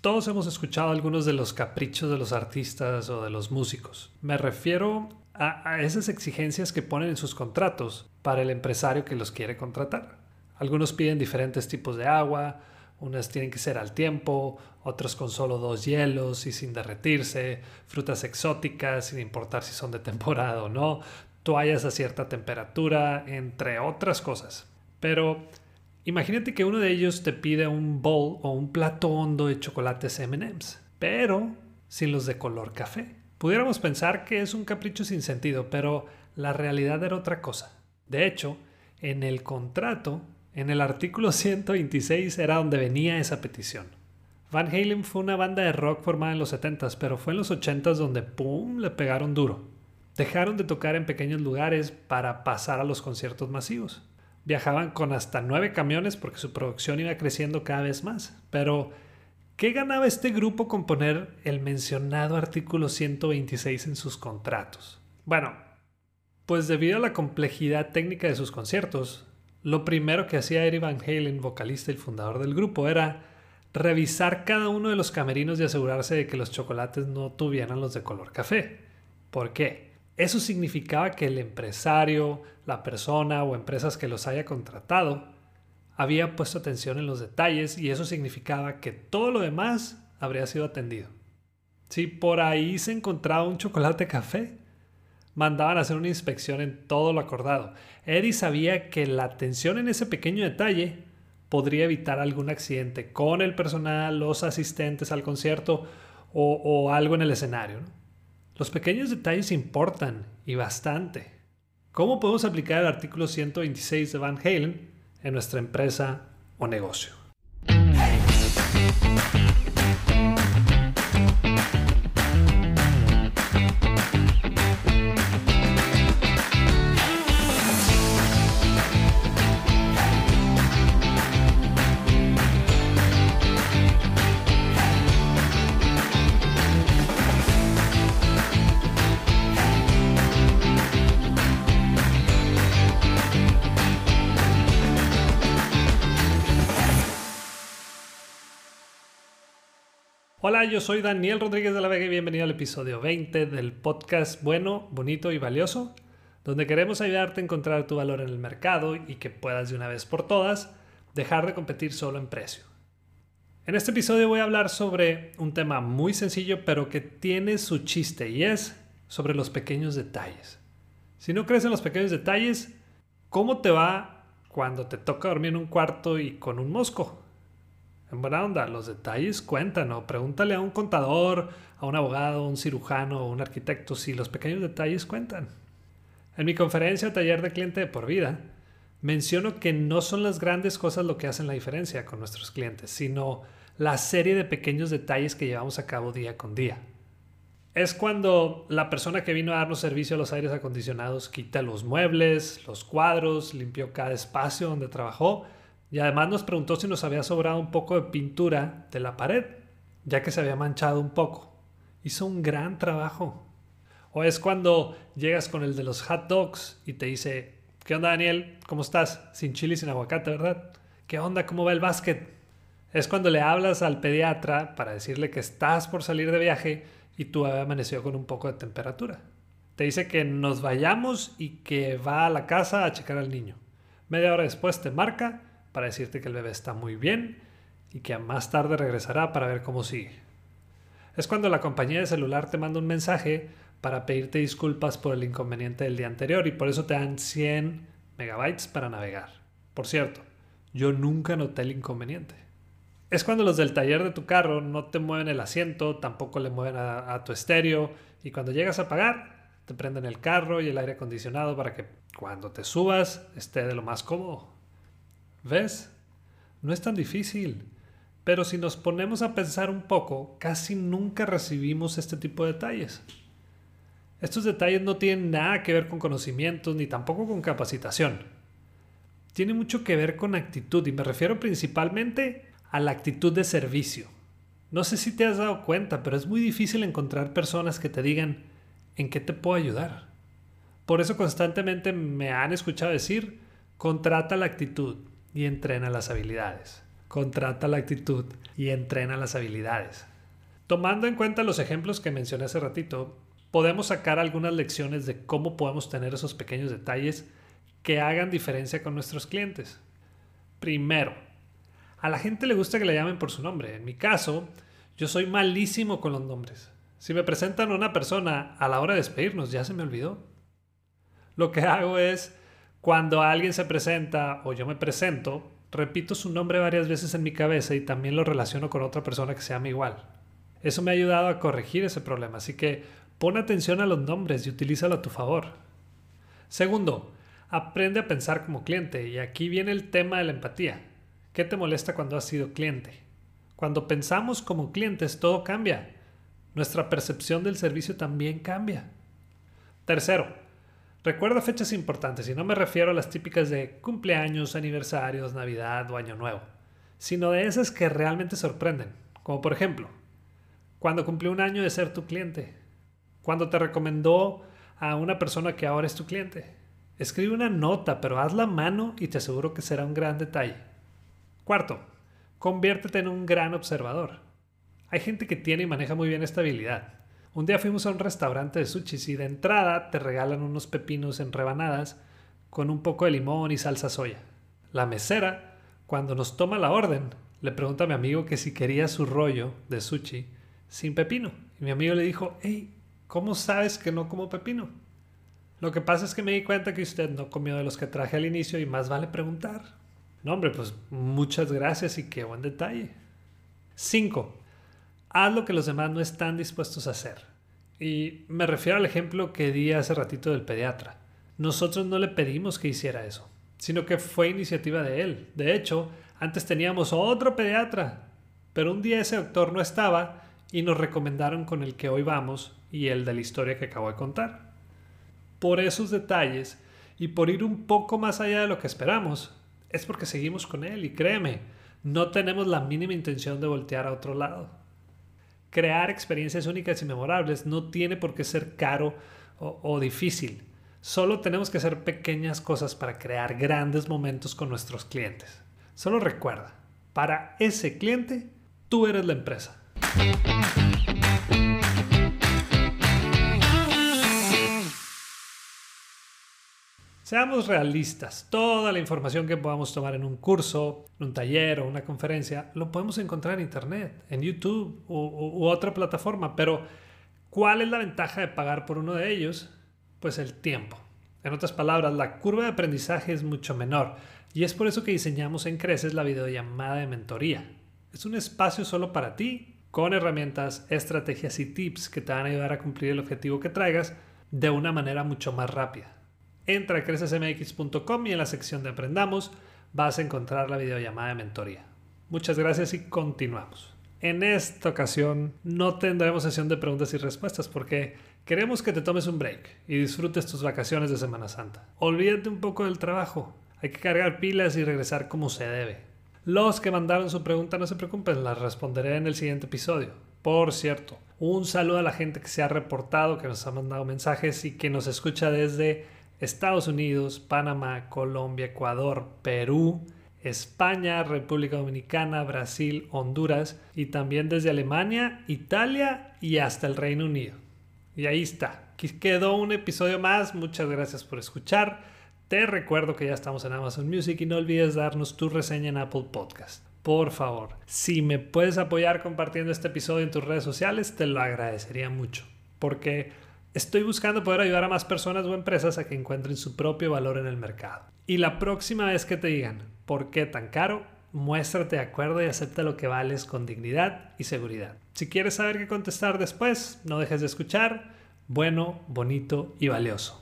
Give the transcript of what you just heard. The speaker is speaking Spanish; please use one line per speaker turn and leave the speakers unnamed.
Todos hemos escuchado algunos de los caprichos de los artistas o de los músicos. Me refiero a, esas exigencias que ponen en sus contratos para el empresario que los quiere contratar. Algunos piden diferentes tipos de agua, unas tienen que ser al tiempo, otros con solo dos hielos y sin derretirse, frutas exóticas sin importar si son de temporada o no, toallas a cierta temperatura, entre otras cosas. Pero Imagínate que uno de ellos te pide un bowl o un plato hondo de chocolates MMs, pero sin los de color café. Pudiéramos pensar que es un capricho sin sentido, pero la realidad era otra cosa. De hecho, en el contrato, en el artículo 126 era donde venía esa petición. Van Halen fue una banda de rock formada en los 70s, pero fue en los 80s donde ¡pum! le pegaron duro. Dejaron de tocar en pequeños lugares para pasar a los conciertos masivos viajaban con hasta nueve camiones porque su producción iba creciendo cada vez más. Pero, ¿qué ganaba este grupo con poner el mencionado artículo 126 en sus contratos? Bueno, pues debido a la complejidad técnica de sus conciertos, lo primero que hacía Eddie Van Halen, vocalista y fundador del grupo, era revisar cada uno de los camerinos y asegurarse de que los chocolates no tuvieran los de color café. ¿Por qué? Eso significaba que el empresario, la persona o empresas que los haya contratado había puesto atención en los detalles y eso significaba que todo lo demás habría sido atendido. Si por ahí se encontraba un chocolate café, mandaban a hacer una inspección en todo lo acordado. Eddie sabía que la atención en ese pequeño detalle podría evitar algún accidente con el personal, los asistentes al concierto o, algo en el escenario. Los pequeños detalles importan y bastante. ¿Cómo podemos aplicar el artículo 126 de Van Halen en nuestra empresa o negocio? Hola, yo soy Daniel Rodríguez de la Vega y bienvenido al episodio 20 del podcast Bueno, Bonito y Valioso, donde queremos ayudarte a encontrar tu valor en el mercado y que puedas de una vez por todas dejar de competir solo en precio. En este episodio voy a hablar sobre un tema muy sencillo pero que tiene su chiste y es sobre los pequeños detalles. Si no crees en los pequeños detalles, ¿cómo te va cuando te toca dormir en un cuarto y con un mosco? En buena onda, los detalles cuentan, o pregúntale a un contador, a un abogado, a un cirujano un arquitecto si los pequeños detalles cuentan. En mi conferencia taller de cliente de por vida, menciono que no son las grandes cosas lo que hacen la diferencia con nuestros clientes, sino la serie de pequeños detalles que llevamos a cabo día con día. Es cuando la persona que vino a darnos servicio a los aires acondicionados quita los muebles, los cuadros, limpió cada espacio donde trabajó y además nos preguntó si nos había sobrado un poco de pintura de la pared, ya que se había manchado un poco. Hizo un gran trabajo. O es cuando llegas con el de los hot dogs y te dice, ¿qué onda Daniel? ¿Cómo estás? Sin chile y sin aguacate, ¿verdad? ¿Qué onda? ¿Cómo va el básquet? Es cuando le hablas al pediatra para decirle que estás por salir de viaje y tú había amanecido con un poco de temperatura. Te dice que nos vayamos y que va a la casa a checar al niño. Media hora después te marca para decirte que el bebé está muy bien y que más tarde regresará para ver cómo sigue. Es cuando la compañía de celular te manda un mensaje para pedirte disculpas por el inconveniente del día anterior y por eso te dan 100 megabytes para navegar. Por cierto, yo nunca noté el inconveniente. Es cuando los del taller de tu carro no te mueven el asiento, tampoco le mueven a, a tu estéreo y cuando llegas a pagar te prenden el carro y el aire acondicionado para que cuando te subas esté de lo más cómodo. ¿Ves? No es tan difícil. Pero si nos ponemos a pensar un poco, casi nunca recibimos este tipo de detalles. Estos detalles no tienen nada que ver con conocimientos ni tampoco con capacitación. Tiene mucho que ver con actitud y me refiero principalmente a la actitud de servicio. No sé si te has dado cuenta, pero es muy difícil encontrar personas que te digan en qué te puedo ayudar. Por eso constantemente me han escuchado decir, contrata la actitud, y entrena las habilidades. contrata la actitud y entrena las habilidades. Tomando en cuenta los ejemplos que mencioné hace ratito, podemos sacar algunas lecciones de cómo podemos tener esos pequeños detalles que hagan diferencia con nuestros clientes. Primero, a la gente le gusta que le llamen por su nombre. En mi caso, yo soy malísimo con los nombres. Si me presentan a una persona a la hora de despedirnos, ya se me olvidó. Lo que hago es, cuando alguien se presenta o yo me presento, repito su nombre varias veces en mi cabeza y también lo relaciono con otra persona que se llama igual. Eso me ha ayudado a corregir ese problema, así que pon atención a los nombres y utilízalo a tu favor. Segundo, aprende a pensar como cliente y aquí viene el tema de la empatía. ¿Qué te molesta cuando has sido cliente? Cuando pensamos como clientes todo cambia. Nuestra percepción del servicio también cambia. Tercero, recuerda fechas importantes y no me refiero a las típicas de cumpleaños, aniversarios, Navidad o Año Nuevo, sino de esas que realmente sorprenden, como por ejemplo, cuando cumplió un año de ser tu cliente, cuando te recomendó a una persona que ahora es tu cliente. Escribe una nota, pero hazla a mano y te aseguro que será un gran detalle. Cuarto, conviértete en un gran observador. Hay gente que tiene y maneja muy bien esta habilidad. Un día fuimos a un restaurante de sushi y de entrada te regalan unos pepinos en rebanadas con un poco de limón y salsa soya. La mesera, cuando nos toma la orden, le pregunta a mi amigo que si quería su rollo de sushi sin pepino. Y mi amigo le dijo, hey, ¿cómo sabes que no como pepino? Lo que pasa es que me di cuenta que usted no comió de los que traje al inicio y más vale preguntar. No, hombre, pues muchas gracias y qué buen detalle. 5. Haz lo que los demás no están dispuestos a hacer. Y me refiero al ejemplo que di hace ratito del pediatra. Nosotros no le pedimos que hiciera eso, sino que fue iniciativa de él. De hecho, antes teníamos otro pediatra, pero un día ese doctor no estaba y nos recomendaron con el que hoy vamos y el de la historia que acabo de contar. Por esos detalles y por ir un poco más allá de lo que esperamos, es porque seguimos con él y créeme, no tenemos la mínima intención de voltear a otro lado. Crear experiencias únicas y memorables no tiene por qué ser caro o, difícil. Solo tenemos que hacer pequeñas cosas para crear grandes momentos con nuestros clientes. Solo recuerda, para ese cliente, tú eres la empresa. Seamos realistas, toda la información que podamos tomar en un curso, en un taller o una conferencia, lo podemos encontrar en Internet, en YouTube u, otra plataforma, pero ¿cuál es la ventaja de pagar por uno de ellos? Pues el tiempo. En otras palabras, la curva de aprendizaje es mucho menor y es por eso que diseñamos en Creces la videollamada de mentoría. Es un espacio solo para ti, con herramientas, estrategias y tips que te van a ayudar a cumplir el objetivo que traigas de una manera mucho más rápida. Entra a crecesmx.com y en la sección de Aprendamos vas a encontrar la videollamada de mentoría. Muchas gracias y continuamos. En esta ocasión no tendremos sesión de preguntas y respuestas porque queremos que te tomes un break y disfrutes tus vacaciones de Semana Santa. Olvídate un poco del trabajo, hay que cargar pilas y regresar como se debe. Los que mandaron su pregunta no se preocupen, las responderé en el siguiente episodio. Por cierto, un saludo a la gente que se ha reportado, que nos ha mandado mensajes y que nos escucha desde Estados Unidos, Panamá, Colombia, Ecuador, Perú, España, República Dominicana, Brasil, Honduras y también desde Alemania, Italia y hasta el Reino Unido. Y ahí está. Quedó un episodio más. Muchas gracias por escuchar. Te recuerdo que ya estamos en Amazon Music y no olvides darnos tu reseña en Apple Podcast. Por favor, si me puedes apoyar compartiendo este episodio en tus redes sociales, te lo agradecería mucho. Porque Estoy buscando poder ayudar a más personas o empresas a que encuentren su propio valor en el mercado. Y la próxima vez que te digan por qué tan caro, muéstrate de acuerdo y acepta lo que vales con dignidad y seguridad. Si quieres saber qué contestar después, no dejes de escuchar. Bueno, bonito y valioso.